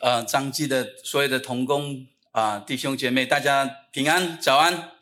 呃，张基的所有的同工啊、弟兄姐妹，大家平安，早安。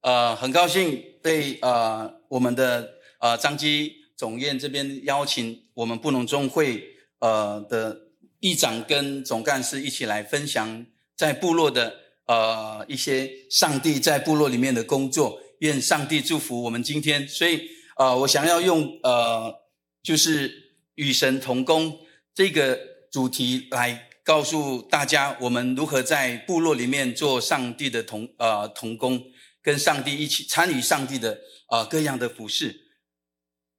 呃，很高兴被呃我们的呃张基总院这边邀请我们布农中会呃的议长跟总干事一起来分享在部落的呃一些上帝在部落里面的工作。愿上帝祝福我们今天。所以呃，我想要用呃就是与神同工这个。主题来告诉大家，我们如何在部落里面做上帝的同呃同工，跟上帝一起参与上帝的呃各样的服事。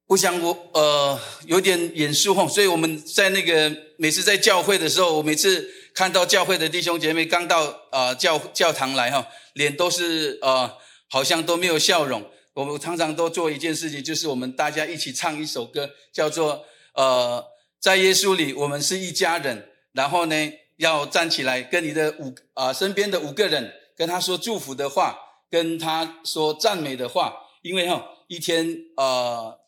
我想我呃有点严肃吼，所以我们在那个每次在教会的时候，我每次看到教会的弟兄姐妹刚到呃教教堂来哈，脸都是呃好像都没有笑容。我们常常都做一件事情，就是我们大家一起唱一首歌，叫做呃。在耶稣里，我们是一家人。然后呢，要站起来，跟你的五啊、身边的五个人，跟他说祝福的话，跟他说赞美的话。因为哈、一天呃，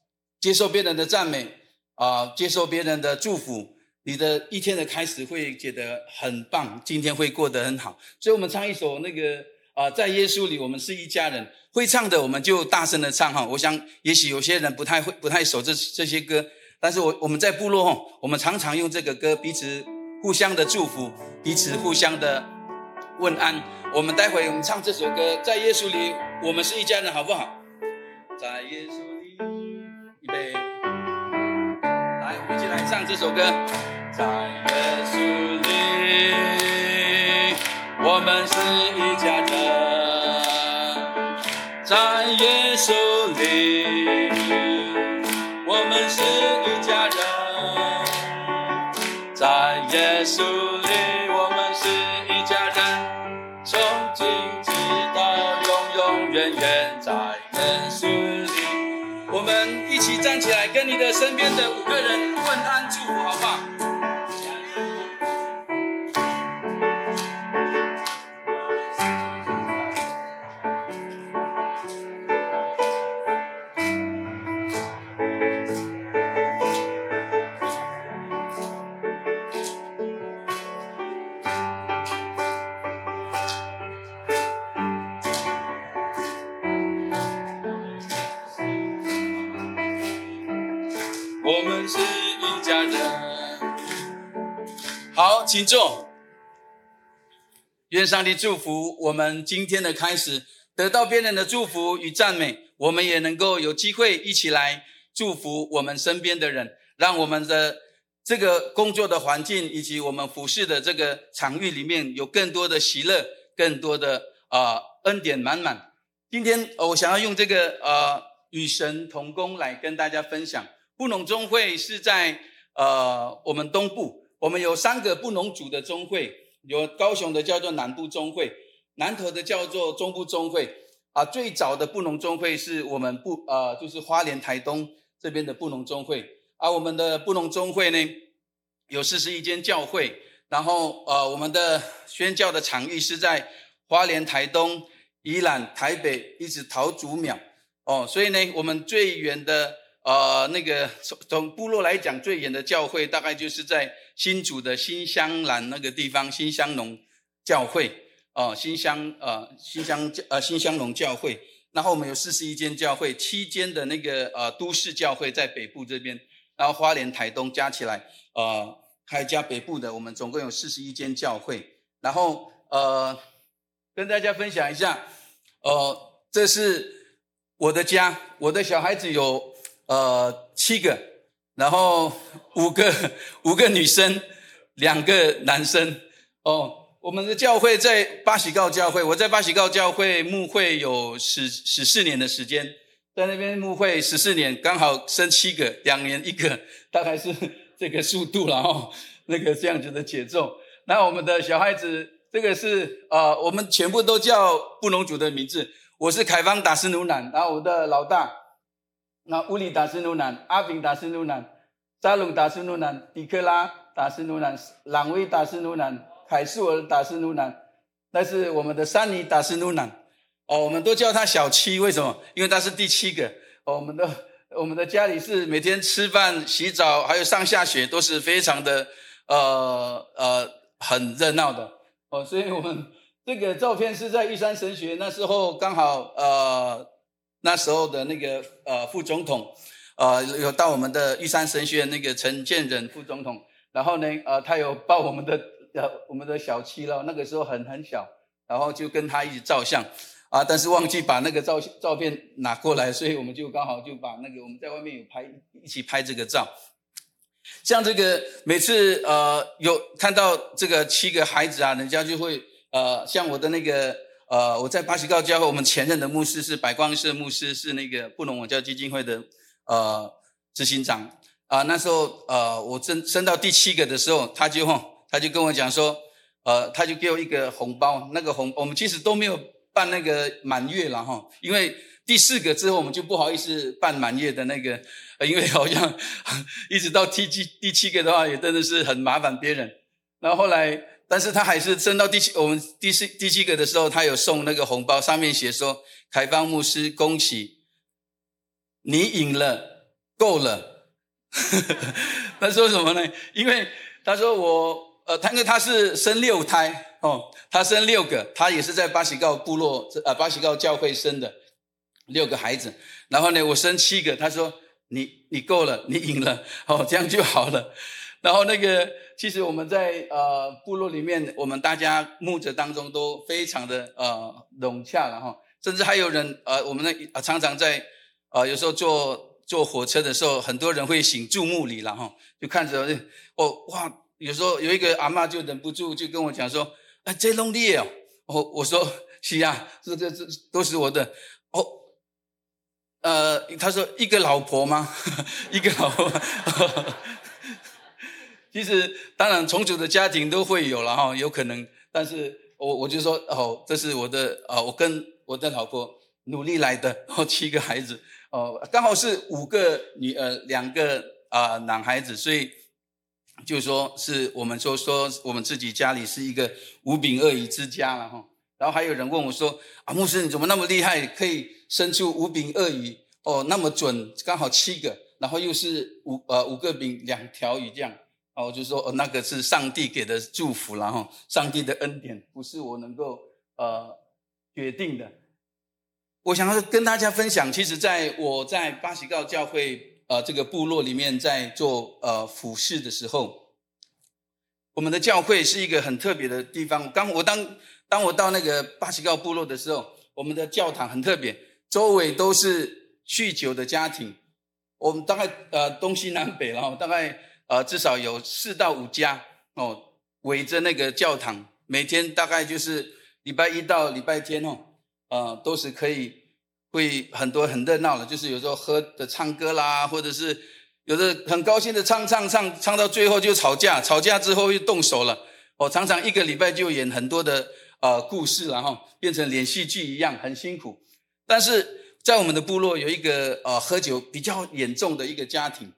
接受别人的赞美啊、接受别人的祝福，你的一天的开始会觉得很棒，今天会过得很好。所以我们唱一首那个啊、在耶稣里，我们是一家人。会唱的，我们就大声的唱哈。我想，也许有些人不太会，不太熟这这些歌。但是我我们在部落吼，我们常常用这个歌彼此互相的祝福，彼此互相的问安。我们待会我们唱这首歌，在耶稣里，我们是一家人，好不好？在耶稣里，预备，来，我们一起来唱这首歌。在耶稣里，我们是一家人。在耶稣里。耶稣里，我们是一家人，从今直到永永远远，在耶稣里，我们一起站起来，跟你的身边的五个人问安祝福，好不好？我们是一家人。好请坐。愿上帝祝福我们今天的开始，得到别人的祝福与赞美，我们也能够有机会一起来祝福我们身边的人，让我们的这个工作的环境以及我们服侍的这个场域里面有更多的喜乐，更多的啊、呃、恩典满满。今天我想要用这个呃与神同工来跟大家分享。布农中会是在呃我们东部。我们有三个布农族的中会，有高雄的叫做南部中会，南投的叫做中部中会。啊，最早的布农中会是我们布呃，就是花莲台东这边的布农中会。而、我们的布农中会呢，有四十一间教会，然后呃，我们的宣教的场域是在花莲台东、宜兰、台北，一直桃竹苗。哦，所以呢，我们最远的。呃，那个从从部落来讲，最远的教会大概就是在新竹的新香兰那个地方，新香农教会哦、呃，新香呃新香呃新香农教会。然后我们有四十一间教会，七间的那个呃都市教会在北部这边，然后花莲、台东加起来，呃还加北部的，我们总共有四十一间教会。然后呃跟大家分享一下，呃这是我的家，我的小孩子有。呃，七个，然后五个 五个女生，两个男生。哦，我们的教会在巴喜告教会，我在巴喜告教会牧会有十十四年的时间，在那边牧会十四年，刚好生七个，两年一个，大概是这个速度了哦，那个这样子的节奏。那我们的小孩子，这个是呃，我们全部都叫布农族的名字。我是凯方达斯努南，然后我的老大。那乌里达斯努南、阿炳达斯努南、扎龙达斯努南、迪克拉达斯努南、朗威达斯努南、凯素尔达斯努南，那是我们的珊尼达斯努南。哦，我们都叫他小七，为什么？因为他是第七个。哦，我们的我们的家里是每天吃饭、洗澡，还有上下学都是非常的呃呃很热闹的哦，所以我们这个照片是在玉山神学那时候刚好呃那时候的那个呃副总统呃有到我们的玉山神学院那个陈建仁副总统，然后呢呃他有抱我们的呃我们的小七了，那个时候很很小，然后就跟他一起照相。啊！但是忘记把那个照照片拿过来，所以我们就刚好就把那个我们在外面有拍一起拍这个照。像这个每次呃有看到这个七个孩子啊，人家就会呃像我的那个呃我在巴西高教会，我们前任的牧师是百光社牧师，是那个布隆网教基金会的呃执行长啊、那时候呃我升升到第七个的时候，他就他就跟我讲说，呃他就给我一个红包，那个红我们其实都没有。办那个满月了哈，因为第四个之后我们就不好意思办满月的那个，因为好像 一直到第七第七个的话也真的是很麻烦别人。然后后来，但是他还是升到第七，我们第四第七个的时候，他有送那个红包，上面写说：“凯芳牧师，恭喜你赢了，够了。”他说什么呢？因为他说我呃，他因为他是生六胎。哦，他生六个，他也是在巴西告部落，呃，巴西告教会生的六个孩子。然后呢，我生七个，他说你你够了，你赢了，哦，这样就好了。然后那个，其实我们在呃部落里面，我们大家牧者当中都非常的呃融洽了哈，甚至还有人呃，我们那呃常常在呃有时候坐坐火车的时候，很多人会行注目礼了哈，就看着哦哇，有时候有一个阿嬷就忍不住就跟我讲说。啊，这拢你哦！我我说是啊，这这这都是我的哦。呃，他说一个老婆吗？一个老婆。其实当然重组的家庭都会有了哈，有可能。但是我我就说哦，这是我的啊、哦，我跟我的老婆努力来的哦，七个孩子哦，刚好是五个女呃，两个啊、男孩子，所以。就说是我们说说我们自己家里是一个五饼二鱼之家了哈，然后还有人问我说啊，牧师你怎么那么厉害，可以生出五饼二鱼哦，那么准，刚好七个，然后又是五呃五个饼两条鱼这样，哦，我就说哦那个是上帝给的祝福了哈，上帝的恩典不是我能够呃决定的。我想要跟大家分享，其实在我在巴西告教会。呃，这个部落里面在做呃服事的时候，我们的教会是一个很特别的地方。刚我当当我到那个巴西告部落的时候，我们的教堂很特别，周围都是酗酒的家庭。我们大概呃东西南北，然后大概呃至少有四到五家哦，围着那个教堂，每天大概就是礼拜一到礼拜天哦，呃都是可以。会很多很热闹的，就是有时候喝的唱歌啦，或者是有的很高兴的唱唱唱，唱到最后就吵架，吵架之后又动手了。我常常一个礼拜就演很多的呃故事，然后变成连续剧一样，很辛苦。但是在我们的部落有一个呃喝酒比较严重的一个家庭，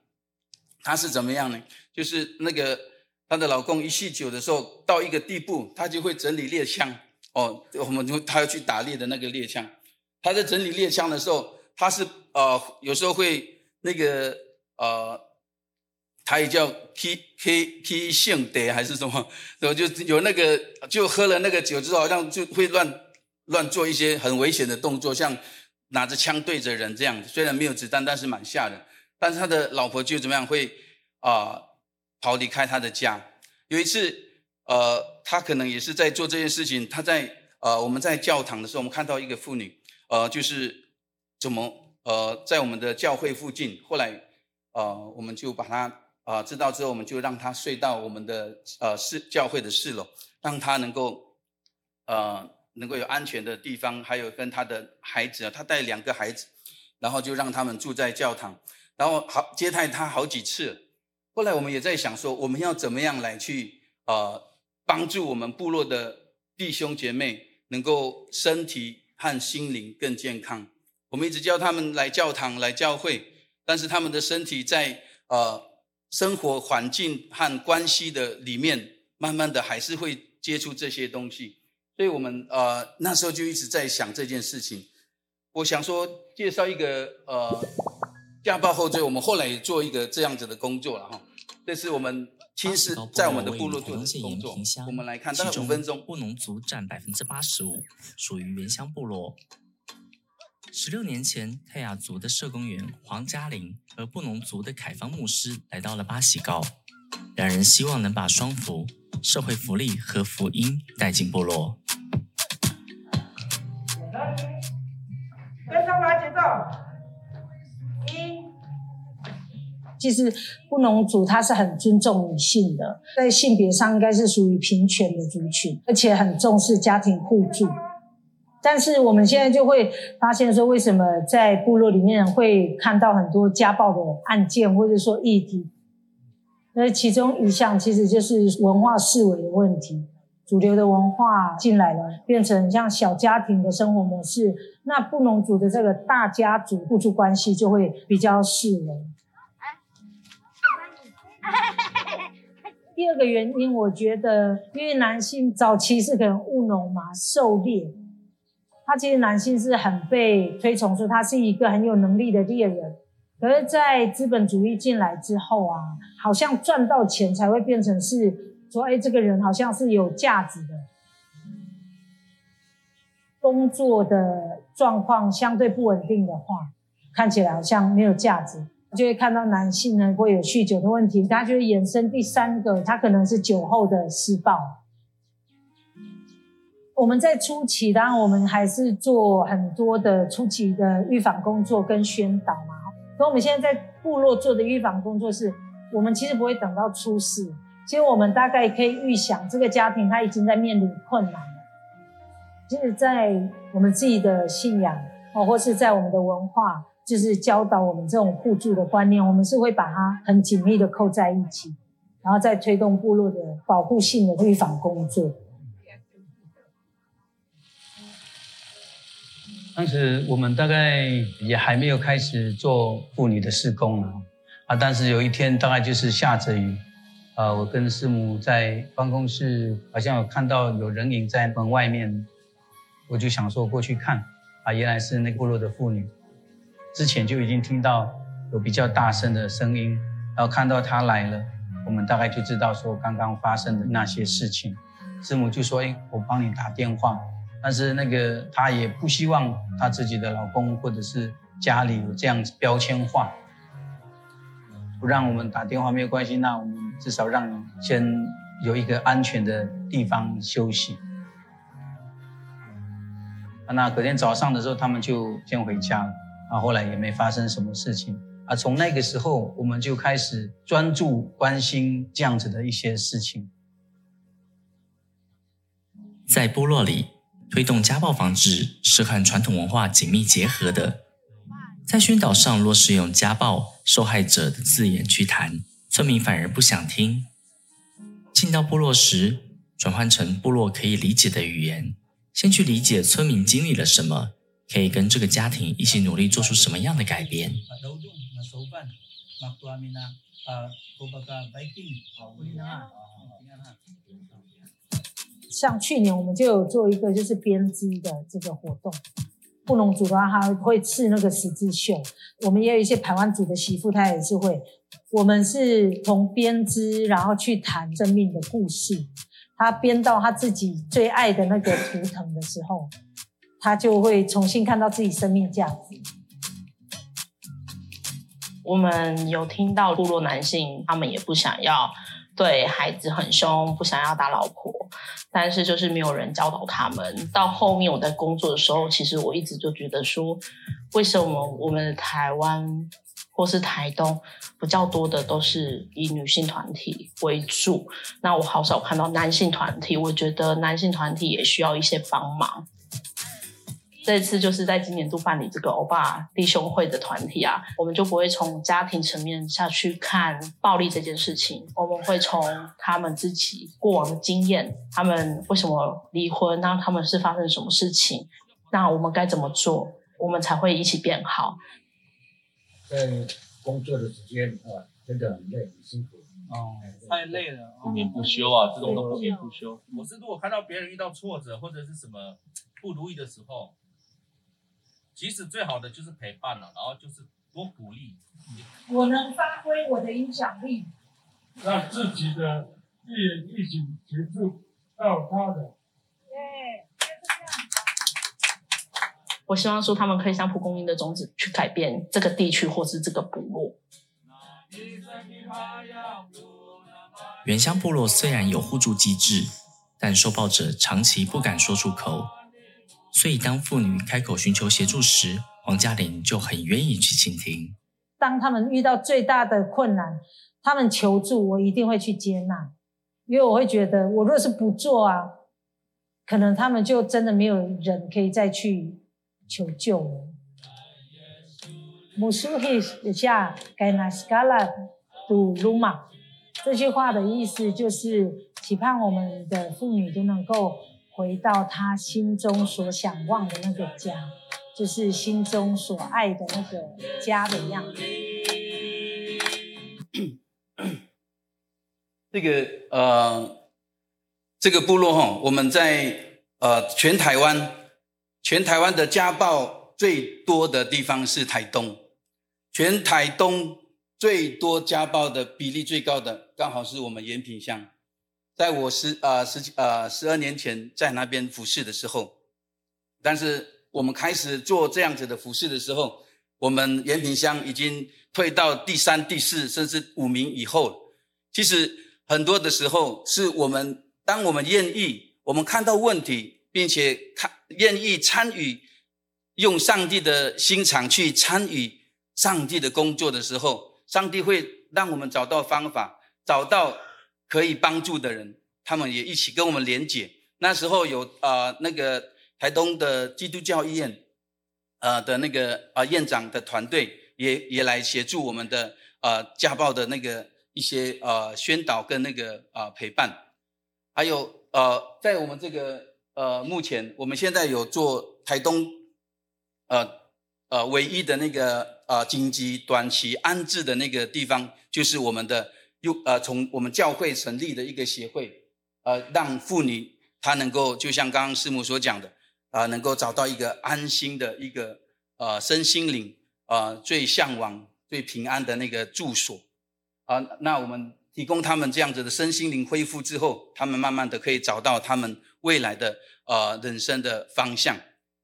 他是怎么样呢？就是那个她的老公一酗酒的时候到一个地步，他就会整理猎枪哦，我们就他要去打猎的那个猎枪。他在整理猎枪的时候，他是呃有时候会那个呃，他也叫 K K K 性德还是什么，然后就有那个就喝了那个酒之后，好像就会乱乱做一些很危险的动作，像拿着枪对着人这样，虽然没有子弹，但是蛮吓人。但是他的老婆就怎么样会啊、呃、逃离开他的家。有一次呃，他可能也是在做这件事情，他在呃我们在教堂的时候，我们看到一个妇女。呃，就是怎么呃，在我们的教会附近，后来呃，我们就把他啊、知道之后，我们就让他睡到我们的呃四教会的四楼，让他能够呃能够有安全的地方，还有跟他的孩子啊，他带两个孩子，然后就让他们住在教堂，然后好接待他好几次。后来我们也在想说，我们要怎么样来去呃帮助我们部落的弟兄姐妹能够身体。和心灵更健康。我们一直叫他们来教堂、来教会，但是他们的身体在呃生活环境和关系的里面，慢慢的还是会接触这些东西。所以我们呃那时候就一直在想这件事情。我想说，介绍一个呃家暴后追，我们后来也做一个这样子的工作了哈。这是我们亲自在我们的部落做的工作。我们来看，大概五分钟。布农族占百分之八十五，属于原乡部落。十六年前，泰雅族的社工员黄嘉玲和布农族的凯芳牧师来到了巴西高，两人希望能把双福、社会福利和福音带进部落。跟上来节奏。其实布农族他是很尊重女性的，在性别上应该是属于平权的族群，而且很重视家庭互助。但是我们现在就会发现说，为什么在部落里面会看到很多家暴的案件，或者说议题？那其中一项其实就是文化思维的问题。主流的文化进来了，变成像小家庭的生活模式，那布农族的这个大家族互助关系就会比较式微。第二个原因，我觉得，因为男性早期是可能务农嘛，狩猎，他其实男性是很被推崇，说他是一个很有能力的猎人。可是，在资本主义进来之后啊，好像赚到钱才会变成是。说，哎，这个人好像是有价值的，工作的状况相对不稳定的话，看起来好像没有价值，就会看到男性呢会有酗酒的问题，他就会衍生第三个，他可能是酒后的施暴。我们在初期，当然我们还是做很多的初期的预防工作跟宣导嘛。可我们现在在部落做的预防工作是，我们其实不会等到出事。其实我们大概可以预想，这个家庭他已经在面临困难了。其实，在我们自己的信仰哦，或是在我们的文化，就是教导我们这种互助的观念，我们是会把它很紧密的扣在一起，然后再推动部落的保护性的预防工作。当时我们大概也还没有开始做妇女的施工啊，啊，但是有一天大概就是下着雨。啊，我跟师母在办公室，好像有看到有人影在门外面，我就想说过去看，啊，原来是那部落的妇女，之前就已经听到有比较大声的声音，然后看到他来了，我们大概就知道说刚刚发生的那些事情，师母就说，哎，我帮你打电话，但是那个她也不希望她自己的老公或者是家里有这样子标签化。不让我们打电话没有关系，那我们至少让你先有一个安全的地方休息。那隔天早上的时候，他们就先回家了，啊，后来也没发生什么事情。啊，从那个时候，我们就开始专注关心这样子的一些事情。在部落里，推动家暴防治是和传统文化紧密结合的。在宣导上，若是用家暴受害者的字眼去谈，村民反而不想听。进到部落时，转换成部落可以理解的语言，先去理解村民经历了什么，可以跟这个家庭一起努力做出什么样的改变。像去年我们就有做一个就是编织的这个活动。布农族的话，他会刺那个十字绣。我们也有一些排湾族的媳妇，她也是会。我们是从编织，然后去谈生命的故事。他编到他自己最爱的那个图腾的时候，他就会重新看到自己生命价值。我们有听到部落男性，他们也不想要。对孩子很凶，不想要打老婆，但是就是没有人教导他们。到后面我在工作的时候，其实我一直就觉得说，为什么我们的台湾或是台东比较多的都是以女性团体为主？那我好少看到男性团体，我觉得男性团体也需要一些帮忙。这次就是在今年度办理这个欧巴弟兄会的团体啊，我们就不会从家庭层面下去看暴力这件事情，我们会从他们自己过往的经验，他们为什么离婚，那他们是发生什么事情，那我们该怎么做，我们才会一起变好。在工作的时间啊，真的很累，很辛苦哦，太累了，不眠不休啊，这种都不眠不休。哦、我是如果看到别人遇到挫折或者是什么不如意的时候。其实最好的就是陪伴了，然后就是多鼓励。我能发挥我的影响力，让自己的病人一起协助到他的。我希望说他们可以像蒲公英的种子去改变这个地区或是这个部落。原乡部落虽然有互助机制，但受暴者长期不敢说出口，所以当妇女开口寻求协助时，黄嘉玲就很愿意去倾听。当他们遇到最大的困难，他们求助，我一定会去接纳，因为我会觉得，我若是不做啊，可能他们就真的没有人可以再去求救了。Musuhi 下盖纳斯卡拉杜鲁玛，这句话的意思就是期盼我们的妇女都能够回到他心中所想望的那个家。就是心中所爱的那个家的样子。这个呃，这个部落哈，我们在呃全台湾，全台湾的家暴最多的地方是台东，全台东最多家暴的比例最高的，刚好是我们延平乡。在我十呃十呃十二年前在那边服侍的时候，但是。我们开始做这样子的服事的时候，我们延平乡已经退到第三、第四，甚至五名以后。其实很多的时候，是我们当我们愿意，我们看到问题，并且看愿意参与，用上帝的心肠去参与上帝的工作的时候，上帝会让我们找到方法，找到可以帮助的人，他们也一起跟我们连结。那时候有啊、那个。台东的基督教医院，呃的那个啊院长的团队也也来协助我们的呃家暴的那个一些呃宣导跟那个啊陪伴，还有呃在我们这个呃目前我们现在有做台东呃呃唯一的那个呃紧急短期安置的那个地方，就是我们的又呃从我们教会成立的一个协会，呃让妇女她能够就像刚刚师母所讲的。啊、呃，能够找到一个安心的一个呃身心灵、呃、最向往、最平安的那个住所啊、那我们提供他们这样子的身心灵恢复之后，他们慢慢的可以找到他们未来的呃人生的方向。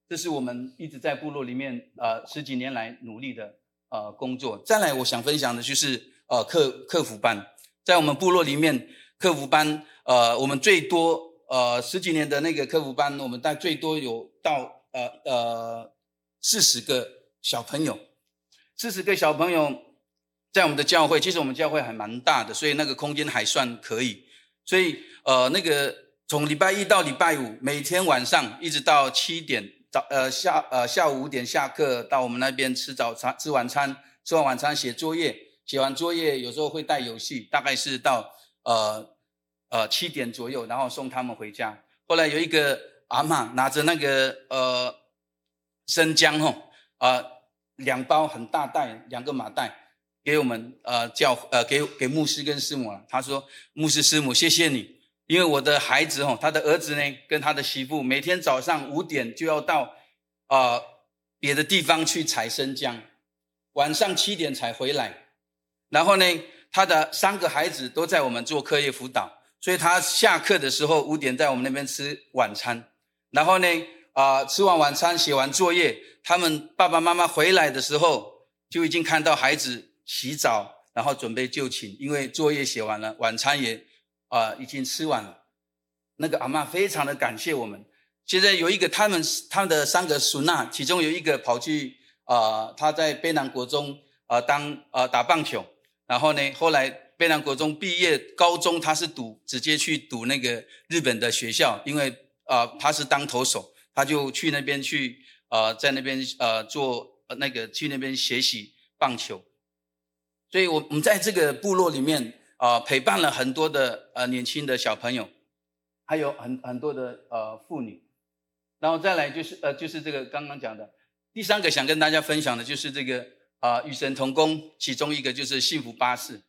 这是我们一直在部落里面呃十几年来努力的呃工作。再来，我想分享的就是呃客客服班，在我们部落里面，客服班呃我们最多。呃，十几年的那个客服班，我们大概最多有到呃呃四十个小朋友，四十个小朋友在我们的教会，其实我们教会还蛮大的，所以那个空间还算可以。所以呃，那个从礼拜一到礼拜五，每天晚上一直到七点早呃下呃下午五点下课，到我们那边吃早餐、吃晚餐，吃完晚餐写作业，写完作业有时候会带游戏，大概是到呃。呃，七点左右，然后送他们回家。后来有一个阿嬷拿着那个呃生姜吼，啊、呃、两包很大袋，两个麻袋给我们呃叫呃给给牧师跟师母了。他说牧师师母谢谢你，因为我的孩子哦，他的儿子呢跟他的媳妇每天早上五点就要到呃别的地方去采生姜，晚上七点才回来。然后呢，他的三个孩子都在我们做课业辅导。所以他下课的时候五点在我们那边吃晚餐，然后呢，啊、吃完晚餐写完作业，他们爸爸妈妈回来的时候就已经看到孩子洗澡，然后准备就寝，因为作业写完了，晚餐也啊、已经吃完了。那个阿嬷非常的感谢我们。现在有一个他们他们的三个孙呐，其中有一个跑去啊、他在卑南国中啊、当啊、打棒球，然后呢后来。卑南国中毕业，高中他是读直接去读那个日本的学校，因为啊、他是当投手，他就去那边去啊、在那边呃做那个去那边学习棒球，所以我我们在这个部落里面啊、呃、陪伴了很多的呃年轻的小朋友，还有很很多的呃妇女，然后再来就是呃就是这个刚刚讲的第三个想跟大家分享的就是这个啊、呃、与神同工，其中一个就是幸福巴士。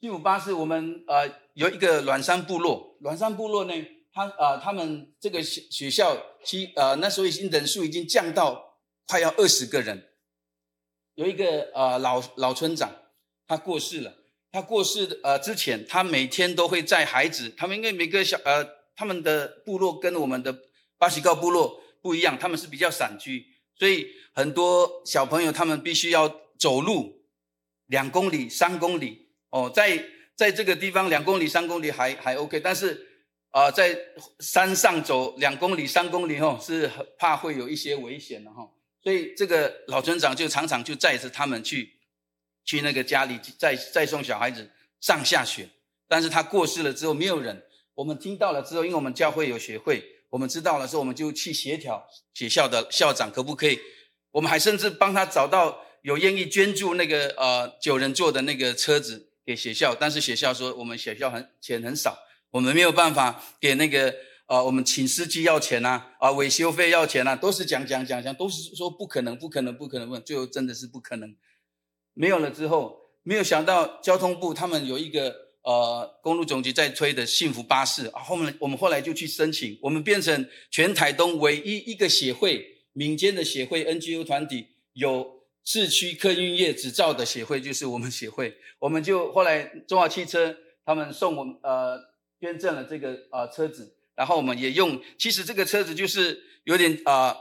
幸福巴士，我们呃有一个阮山部落，阮山部落呢，他呃他们这个学学校，其呃那时候已经人数已经降到快要二十个人。有一个呃老老村长，他过世了，他过世的呃之前，他每天都会载孩子。他们因为每个小呃他们的部落跟我们的巴西告部落不一样，他们是比较散居，所以很多小朋友他们必须要走路两公里、三公里哦，在在这个地方两公里、三公里还还 OK，但是啊、呃，在山上走两公里、三公里哦，是怕会有一些危险的哈、哦。所以这个老村长就常常就载着他们去。去那个家里再再送小孩子上下学，但是他过世了之后，没有人。我们听到了之后，因为我们教会有学会，我们知道了之后，我们就去协调学校的校长可不可以。我们还甚至帮他找到有愿意捐助那个呃九人座的那个车子给学校，但是学校说我们学校很钱很少，我们没有办法给那个呃我们请司机要钱啊啊维修费要钱啊，都是讲讲讲讲，都是说不可能不可能不可能问，最后真的是不可能。没有了之后，没有想到交通部他们有一个呃公路总局在推的幸福巴士啊，后面我们后来就去申请，我们变成全台东唯一一个协会，民间的协会 NGO 团体有市区客运业执照的协会，就是我们协会，我们就后来中华汽车他们送我们呃捐赠了这个呃车子，然后我们也用，其实这个车子就是有点啊、呃，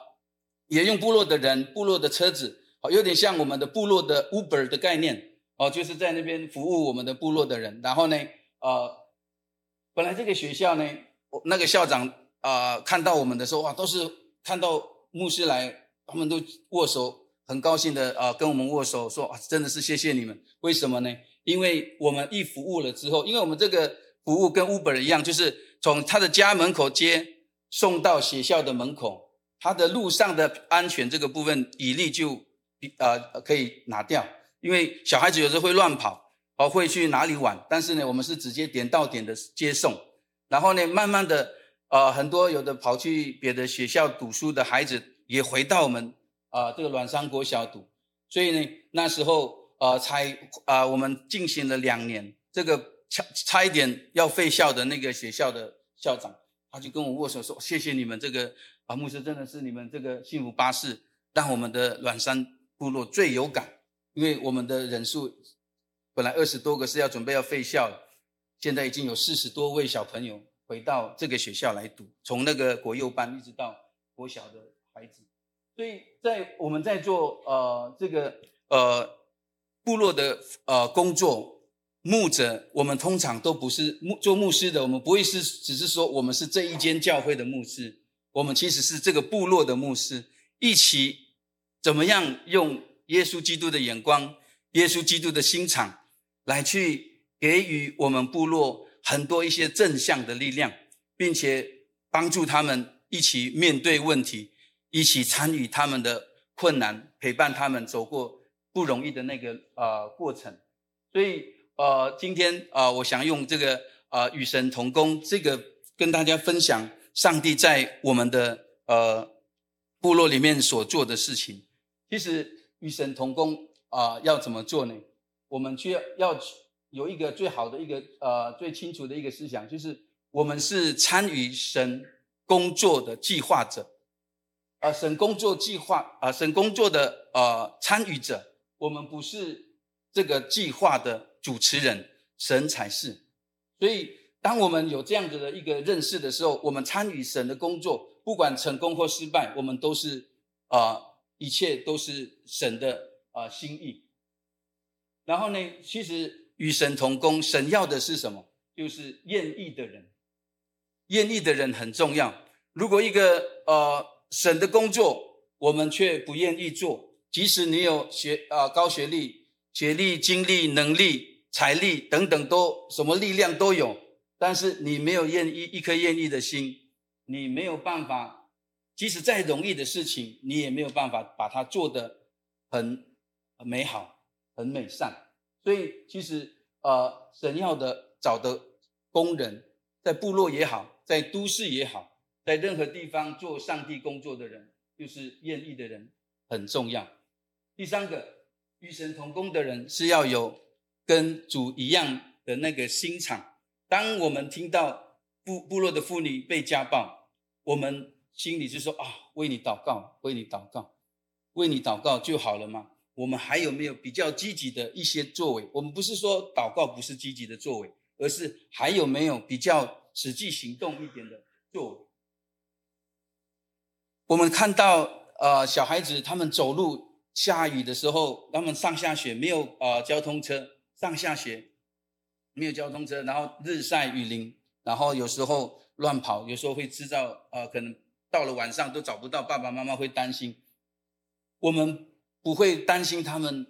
也用部落的人部落的车子。有点像我们的部落的 Uber 的概念哦，就是在那边服务我们的部落的人。然后呢，呃，本来这个学校呢，那个校长啊、看到我们的时候哇，都是看到牧师来，他们都握手，很高兴的啊、跟我们握手，说啊，真的是谢谢你们。为什么呢？因为我们一服务了之后，因为我们这个服务跟 Uber 一样，就是从他的家门口接送到学校的门口，他的路上的安全这个部分，以利就。呃，可以拿掉，因为小孩子有时候会乱跑，哦，会去哪里玩。但是呢，我们是直接点到点的接送。然后呢，慢慢的，呃，很多有的跑去别的学校读书的孩子也回到我们啊、这个阮山国小读。所以呢，那时候呃才啊、我们进行了两年，这个差差一点要废校的那个学校的校长，他就跟我握手说：“谢谢你们这个啊牧师，真的是你们这个幸福巴士，让我们的阮山。”部落最有感，因为我们的人数本来二十多个是要准备要废校，现在已经有四十多位小朋友回到这个学校来读，从那个国幼班一直到国小的孩子，所以在我们在做呃这个呃部落的呃工作，牧者我们通常都不是牧做牧师的，我们不会是只是说我们是这一间教会的牧师，我们其实是这个部落的牧师一起。怎么样用耶稣基督的眼光、耶稣基督的心肠来去给予我们部落很多一些正向的力量，并且帮助他们一起面对问题，一起参与他们的困难，陪伴他们走过不容易的那个呃过程。所以呃，今天呃，我想用这个呃与神同工这个跟大家分享上帝在我们的呃部落里面所做的事情。其实与神同工啊、要怎么做呢？我们需要有一个最好的一个呃最清楚的一个思想，就是我们是参与神工作的计划者，啊、神工作计划啊、神工作的呃参与者，我们不是这个计划的主持人，神才是。所以，当我们有这样子的一个认识的时候，我们参与神的工作，不管成功或失败，我们都是啊。一切都是神的啊、心意。然后呢，其实与神同工，神要的是什么？就是愿意的人。愿意的人很重要。如果一个呃神的工作，我们却不愿意做，即使你有学啊、呃、高学历、学历、经历、能力、财力等等都什么力量都有，但是你没有愿意一颗愿意的心，你没有办法。即使再容易的事情，你也没有办法把它做得很美好、很美善。所以，其实呃，神要的找的工人，在部落也好，在都市也好，在任何地方做上帝工作的人，就是愿意的人很重要。第三个，与神同工的人是要有跟主一样的那个心肠。当我们听到部部落的妇女被家暴，我们。心里就说啊，为你祷告，为你祷告，为你祷告就好了吗？我们还有没有比较积极的一些作为？我们不是说祷告不是积极的作为，而是还有没有比较实际行动一点的作为？我们看到呃小孩子他们走路，下雨的时候，他们上下学没有呃交通车，上下学没有交通车，然后日晒雨淋，然后有时候乱跑，有时候会制造呃可能到了晚上都找不到爸爸妈妈会担心。我们不会担心他们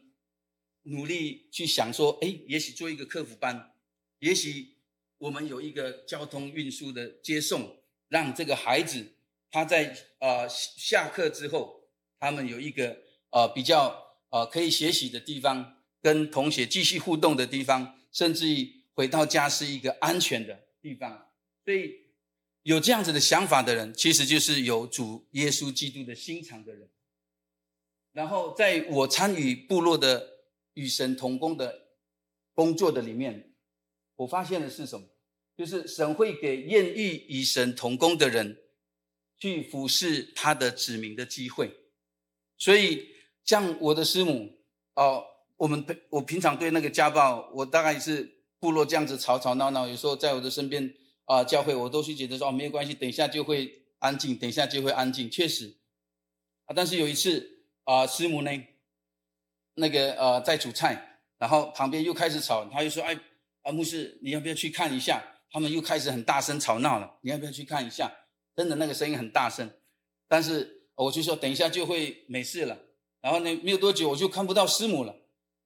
努力去想说，哎，也许做一个客服班，也许我们有一个交通运输的接送，让这个孩子。他在呃下课之后，他们有一个呃比较呃可以学习的地方，跟同学继续互动的地方，甚至于回到家是一个安全的地方。所以有这样子的想法的人，其实就是有主耶稣基督的心肠的人。然后在我参与部落的与神同工的工作的里面，我发现的是什么？就是神会给愿意与神同工的人。去服侍他的子民的机会，所以像我的师母哦，我们我平常对那个家暴，我大概是部落这样子吵吵闹闹，有时候在我的身边啊、教会，我都是觉得说哦没有关系，等一下就会安静，等一下就会安静，确实啊，但是有一次啊、师母呢，那个呃在煮菜，然后旁边又开始吵，他又说哎啊牧师你要不要去看一下？他们又开始很大声吵闹了，你要不要去看一下？真的那个声音很大声，但是我就说等一下就会没事了。然后呢，没有多久我就看不到师母了。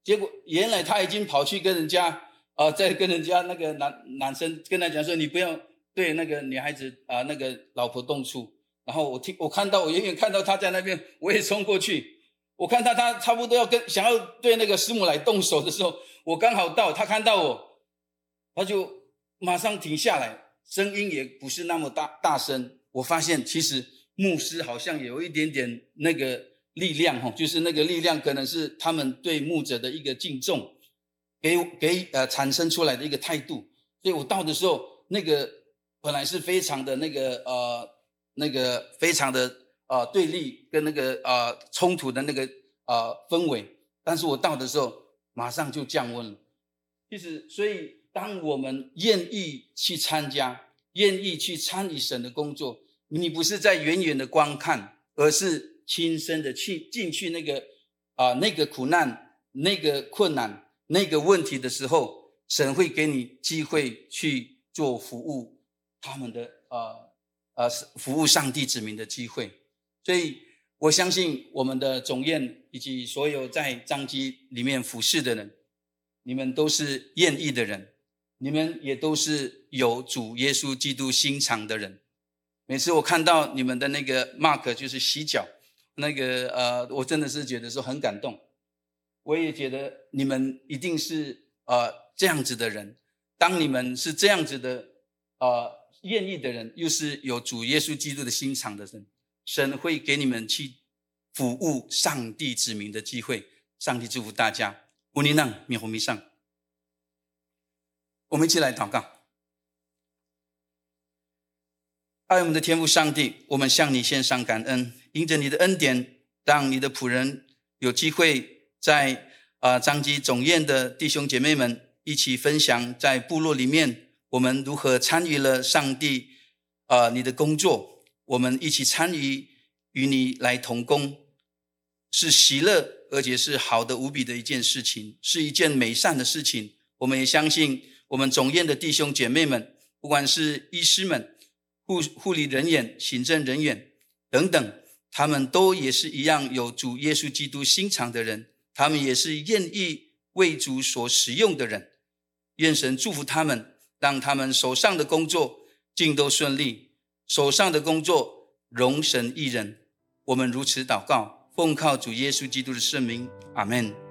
结果原来他已经跑去跟人家啊、在跟人家那个男男生跟他讲说：“你不要对那个女孩子啊、那个老婆动粗。”然后我听我看到我远远看到他在那边，我也冲过去。我看到他差不多要跟想要对那个师母来动手的时候，我刚好到，他看到我，他就马上停下来，声音也不是那么大大声。我发现，其实牧师好像有一点点那个力量哈，就是那个力量可能是他们对牧者的一个敬重，给给呃产生出来的一个态度。所以我到的时候，那个本来是非常的那个呃那个非常的呃对立跟那个呃冲突的那个呃氛围，但是我到的时候马上就降温了。其实，所以当我们愿意去参加。愿意去参与神的工作，你不是在远远的观看，而是亲身的去进去那个啊、那个苦难、那个困难、那个问题的时候，神会给你机会去做服务他们的呃呃服务上帝子民的机会。所以我相信我们的总院以及所有在张基里面服侍的人，你们都是愿意的人。你们也都是有主耶稣基督心肠的人。每次我看到你们的那个 mark，就是洗脚，那个呃，我真的是觉得说很感动。我也觉得你们一定是呃这样子的人。当你们是这样子的呃愿意的人，又是有主耶稣基督的心肠的人，神会给你们去服务上帝子民的机会。上帝祝福大家。乌尼囊，米红米上。我们一起来祷告，爱我们的天父上帝，我们向你献上感恩，因着你的恩典，让你的仆人有机会在啊张基总院的弟兄姐妹们一起分享，在部落里面我们如何参与了上帝啊你的工作，我们一起参与与你来同工，是喜乐而且是好的无比的一件事情，是一件美善的事情。我们也相信。我们总院的弟兄姐妹们，不管是医师们、护护理人员、行政人员等等，他们都也是一样有主耶稣基督心肠的人，他们也是愿意为主所使用的人。愿神祝福他们，让他们手上的工作尽都顺利，手上的工作容神一人。我们如此祷告，奉靠主耶稣基督的圣名，阿门。